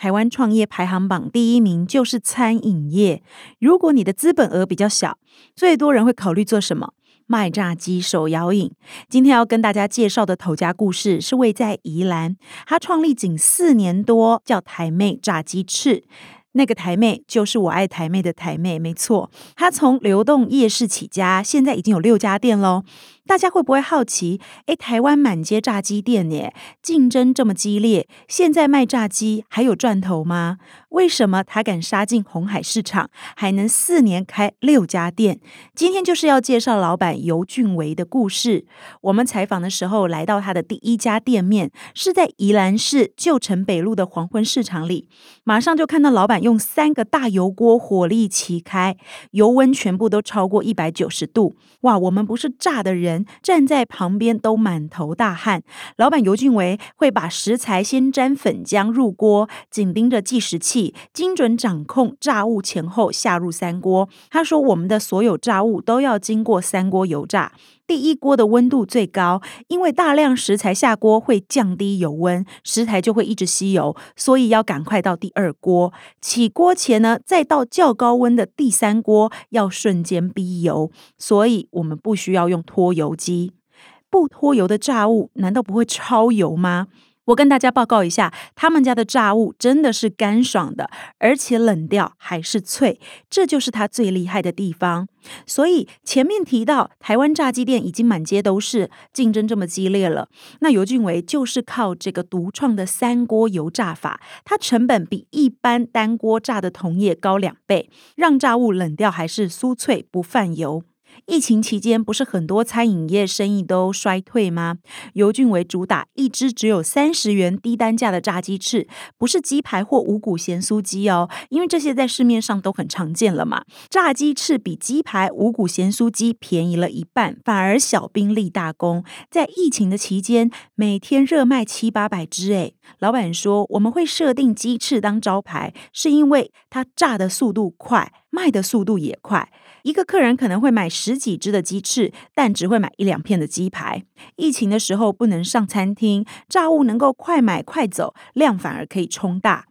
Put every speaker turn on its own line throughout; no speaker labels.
台湾创业排行榜第一名就是餐饮业。如果你的资本额比较小，最多人会考虑做什么？卖炸鸡、手摇饮。今天要跟大家介绍的头家故事是位在宜兰，他创立仅四年多，叫台妹炸鸡翅。那个台妹就是我爱台妹的台妹，没错。他从流动夜市起家，现在已经有六家店喽。大家会不会好奇？诶，台湾满街炸鸡店耶，竞争这么激烈，现在卖炸鸡还有赚头吗？为什么他敢杀进红海市场，还能四年开六家店？今天就是要介绍老板游俊维的故事。我们采访的时候，来到他的第一家店面，是在宜兰市旧城北路的黄昏市场里，马上就看到老板用三个大油锅火力齐开，油温全部都超过一百九十度。哇，我们不是炸的人。站在旁边都满头大汗。老板尤俊维会把食材先沾粉浆入锅，紧盯着计时器，精准掌控炸物前后下入三锅。他说：“我们的所有炸物都要经过三锅油炸。”第一锅的温度最高，因为大量食材下锅会降低油温，食材就会一直吸油，所以要赶快到第二锅。起锅前呢，再到较高温的第三锅，要瞬间逼油，所以我们不需要用脱油机。不脱油的炸物，难道不会超油吗？我跟大家报告一下，他们家的炸物真的是干爽的，而且冷掉还是脆，这就是它最厉害的地方。所以前面提到，台湾炸鸡店已经满街都是，竞争这么激烈了，那尤俊维就是靠这个独创的三锅油炸法，它成本比一般单锅炸的同业高两倍，让炸物冷掉还是酥脆不泛油。疫情期间，不是很多餐饮业生意都衰退吗？尤俊维主打一只只有三十元低单价的炸鸡翅，不是鸡排或五谷咸酥鸡哦，因为这些在市面上都很常见了嘛。炸鸡翅比鸡排、五谷咸酥鸡便宜了一半，反而小兵立大功，在疫情的期间，每天热卖七八百只。诶，老板说我们会设定鸡翅当招牌，是因为它炸的速度快，卖的速度也快。一个客人可能会买十几只的鸡翅，但只会买一两片的鸡排。疫情的时候不能上餐厅，炸物能够快买快走，量反而可以冲大。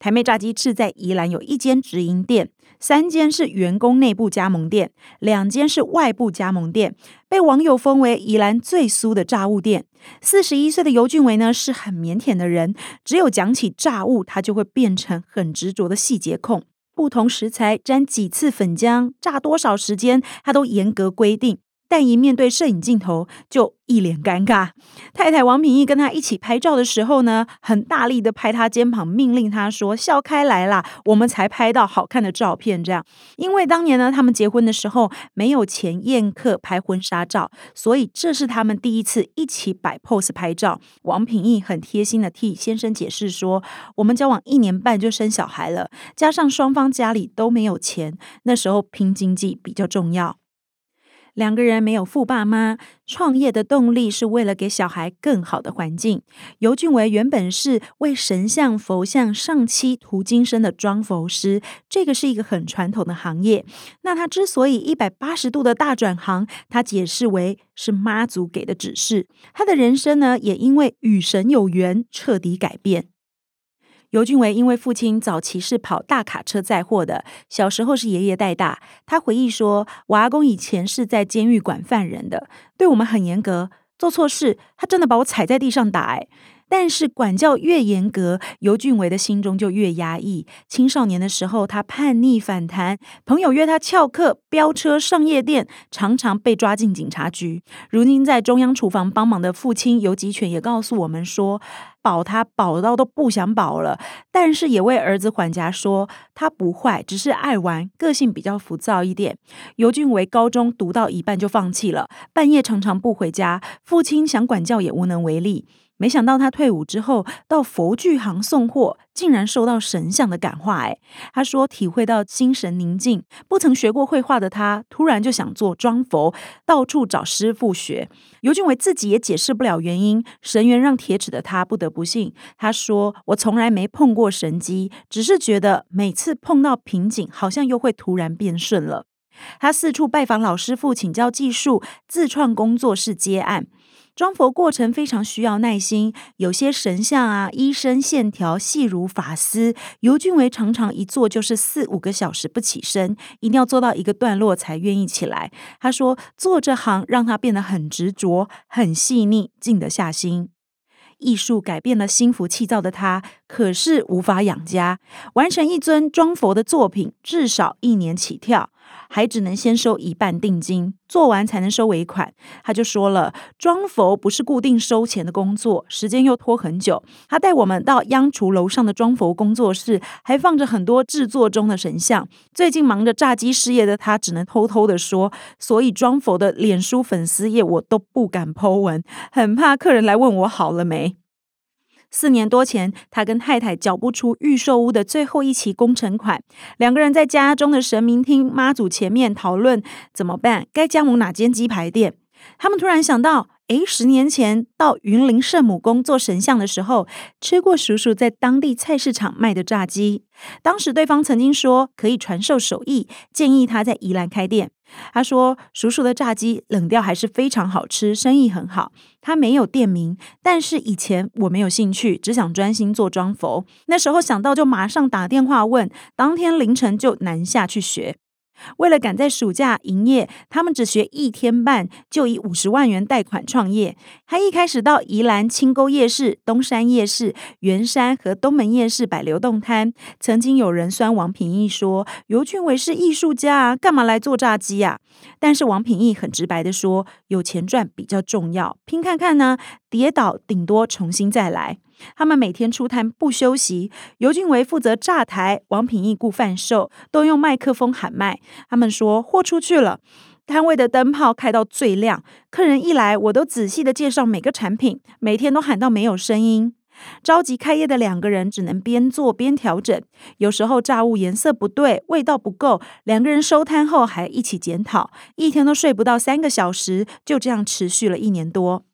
台妹炸鸡翅在宜兰有一间直营店，三间是员工内部加盟店，两间是外部加盟店，被网友封为宜兰最酥的炸物店。四十一岁的游俊维呢，是很腼腆的人，只有讲起炸物，他就会变成很执着的细节控。不同食材沾几次粉浆，炸多少时间，它都严格规定。但一面对摄影镜头，就一脸尴尬。太太王品义跟他一起拍照的时候呢，很大力的拍他肩膀，命令他说：“笑开来啦，我们才拍到好看的照片。”这样，因为当年呢，他们结婚的时候没有钱宴客拍婚纱照，所以这是他们第一次一起摆 pose 拍照。王品义很贴心的替先生解释说：“我们交往一年半就生小孩了，加上双方家里都没有钱，那时候拼经济比较重要。”两个人没有富爸妈，创业的动力是为了给小孩更好的环境。游俊维原本是为神像、佛像上漆涂金身的装佛师，这个是一个很传统的行业。那他之所以一百八十度的大转行，他解释为是妈祖给的指示。他的人生呢，也因为与神有缘，彻底改变。尤俊维因为父亲早期是跑大卡车载货的，小时候是爷爷带大。他回忆说：“我阿公以前是在监狱管犯人的，对我们很严格，做错事他真的把我踩在地上打。”。但是管教越严格，尤俊维的心中就越压抑。青少年的时候，他叛逆反弹，朋友约他翘课、飙车、上夜店，常常被抓进警察局。如今在中央厨房帮忙的父亲游吉全也告诉我们说，保他保到都不想保了。但是也为儿子管家说，他不坏，只是爱玩，个性比较浮躁一点。尤俊伟高中读到一半就放弃了，半夜常常不回家，父亲想管教也无能为力。没想到他退伍之后到佛具行送货，竟然受到神像的感化。哎，他说体会到心神宁静。不曾学过绘画的他，突然就想做装佛，到处找师傅学。尤俊伟自己也解释不了原因，神缘让铁齿的他不得不信。他说：“我从来没碰过神机，只是觉得每次碰到瓶颈，好像又会突然变顺了。”他四处拜访老师傅请教技术，自创工作室接案。装佛过程非常需要耐心，有些神像啊，衣身线条细如发丝，尤俊维常常一坐就是四五个小时不起身，一定要做到一个段落才愿意起来。他说，做这行让他变得很执着、很细腻，静得下心。艺术改变了心浮气躁的他，可是无法养家。完成一尊装佛的作品，至少一年起跳，还只能先收一半定金，做完才能收尾款。他就说了，装佛不是固定收钱的工作，时间又拖很久。他带我们到央厨楼上的装佛工作室，还放着很多制作中的神像。最近忙着炸鸡事业的他，只能偷偷的说，所以装佛的脸书粉丝页我都不敢 po 文，很怕客人来问我好了没。四年多前，他跟太太缴不出预售屋的最后一期工程款，两个人在家中的神明厅妈祖前面讨论怎么办，该加盟哪间鸡排店。他们突然想到，诶，十年前到云林圣母宫做神像的时候，吃过叔叔在当地菜市场卖的炸鸡。当时对方曾经说可以传授手艺，建议他在宜兰开店。他说：“叔叔的炸鸡冷掉还是非常好吃，生意很好。他没有店名，但是以前我没有兴趣，只想专心做装佛。那时候想到就马上打电话问，当天凌晨就南下去学。”为了赶在暑假营业，他们只学一天半，就以五十万元贷款创业。他一开始到宜兰清沟夜市、东山夜市、圆山和东门夜市摆流动摊。曾经有人酸王品义说：“尤俊伟是艺术家啊，干嘛来做炸鸡呀？”但是王品义很直白的说：“有钱赚比较重要，拼看看呢，跌倒顶多重新再来。”他们每天出摊不休息，尤俊维负责炸台，王品义顾贩售，都用麦克风喊卖。他们说货出去了，摊位的灯泡开到最亮，客人一来，我都仔细的介绍每个产品，每天都喊到没有声音。着急开业的两个人只能边做边调整，有时候炸物颜色不对，味道不够，两个人收摊后还一起检讨，一天都睡不到三个小时，就这样持续了一年多。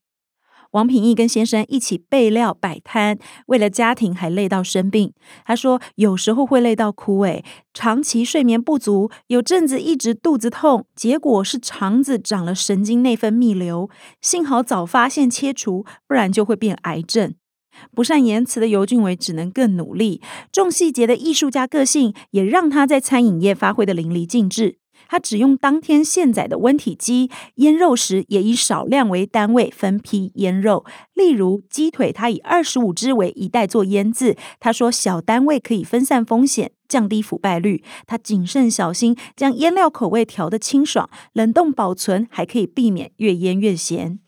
王品义跟先生一起备料摆摊，为了家庭还累到生病。他说有时候会累到哭，诶，长期睡眠不足，有阵子一直肚子痛，结果是肠子长了神经内分泌瘤。幸好早发现切除，不然就会变癌症。不善言辞的尤俊伟只能更努力，重细节的艺术家个性也让他在餐饮业发挥得淋漓尽致。他只用当天现宰的温体鸡，腌肉时也以少量为单位分批腌肉。例如鸡腿，他以二十五只为一袋做腌制。他说小单位可以分散风险，降低腐败率。他谨慎小心，将腌料口味调得清爽，冷冻保存还可以避免越腌越咸。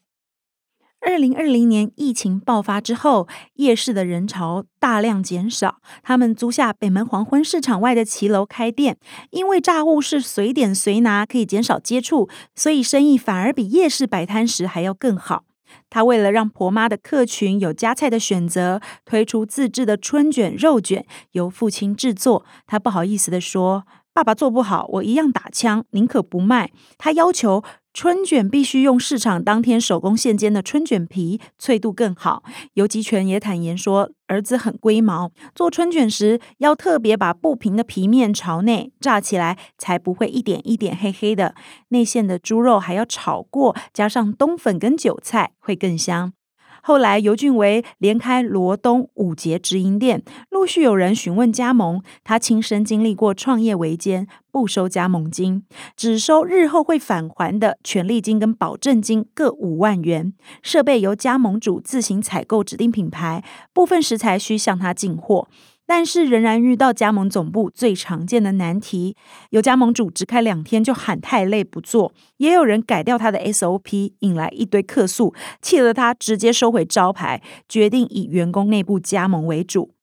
二零二零年疫情爆发之后，夜市的人潮大量减少。他们租下北门黄昏市场外的骑楼开店，因为炸物是随点随拿，可以减少接触，所以生意反而比夜市摆摊时还要更好。他为了让婆妈的客群有加菜的选择，推出自制的春卷、肉卷，由父亲制作。他不好意思地说：“爸爸做不好，我一样打枪，宁可不卖。”他要求。春卷必须用市场当天手工现煎的春卷皮，脆度更好。游吉全也坦言说，儿子很龟毛，做春卷时要特别把不平的皮面朝内，炸起来才不会一点一点黑黑的。内馅的猪肉还要炒过，加上冬粉跟韭菜，会更香。后来，尤俊维连开罗东五节直营店，陆续有人询问加盟。他亲身经历过创业维艰，不收加盟金，只收日后会返还的权利金跟保证金各五万元。设备由加盟主自行采购指定品牌，部分食材需向他进货。但是仍然遇到加盟总部最常见的难题：有加盟主只开两天就喊太累不做，也有人改掉他的 SOP，引来一堆客诉，气得他直接收回招牌，决定以员工内部加盟为主。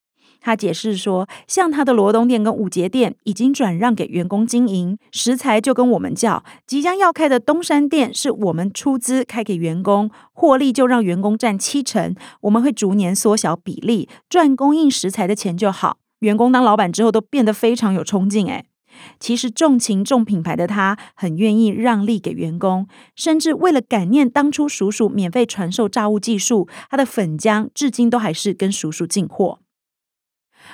他解释说，像他的罗东店跟五节店已经转让给员工经营，食材就跟我们叫；即将要开的东山店是我们出资开给员工，获利就让员工占七成，我们会逐年缩小比例，赚供应食材的钱就好。员工当老板之后都变得非常有冲劲，诶。其实重情重品牌的他，很愿意让利给员工，甚至为了感念当初叔叔免费传授炸物技术，他的粉浆至今都还是跟叔叔进货。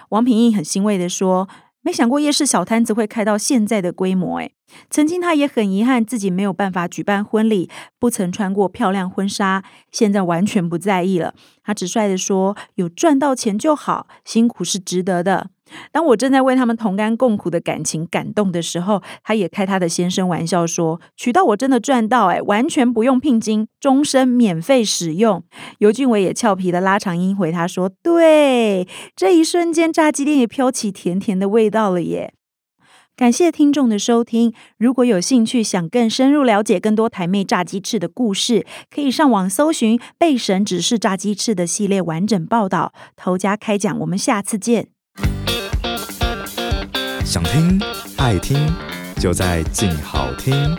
王品义很欣慰地说：“没想过夜市小摊子会开到现在的规模，诶。曾经他也很遗憾自己没有办法举办婚礼，不曾穿过漂亮婚纱，现在完全不在意了。他直率地说：有赚到钱就好，辛苦是值得的。”当我正在为他们同甘共苦的感情感动的时候，他也开他的先生玩笑说：“娶到我真的赚到哎，完全不用聘金，终身免费使用。”尤俊伟也俏皮的拉长音回他说：“对，这一瞬间炸鸡店也飘起甜甜的味道了耶！”感谢听众的收听，如果有兴趣想更深入了解更多台妹炸鸡翅的故事，可以上网搜寻《被神指示炸鸡翅》的系列完整报道。头家开讲，我们下次见。
想听爱听，就在静好听。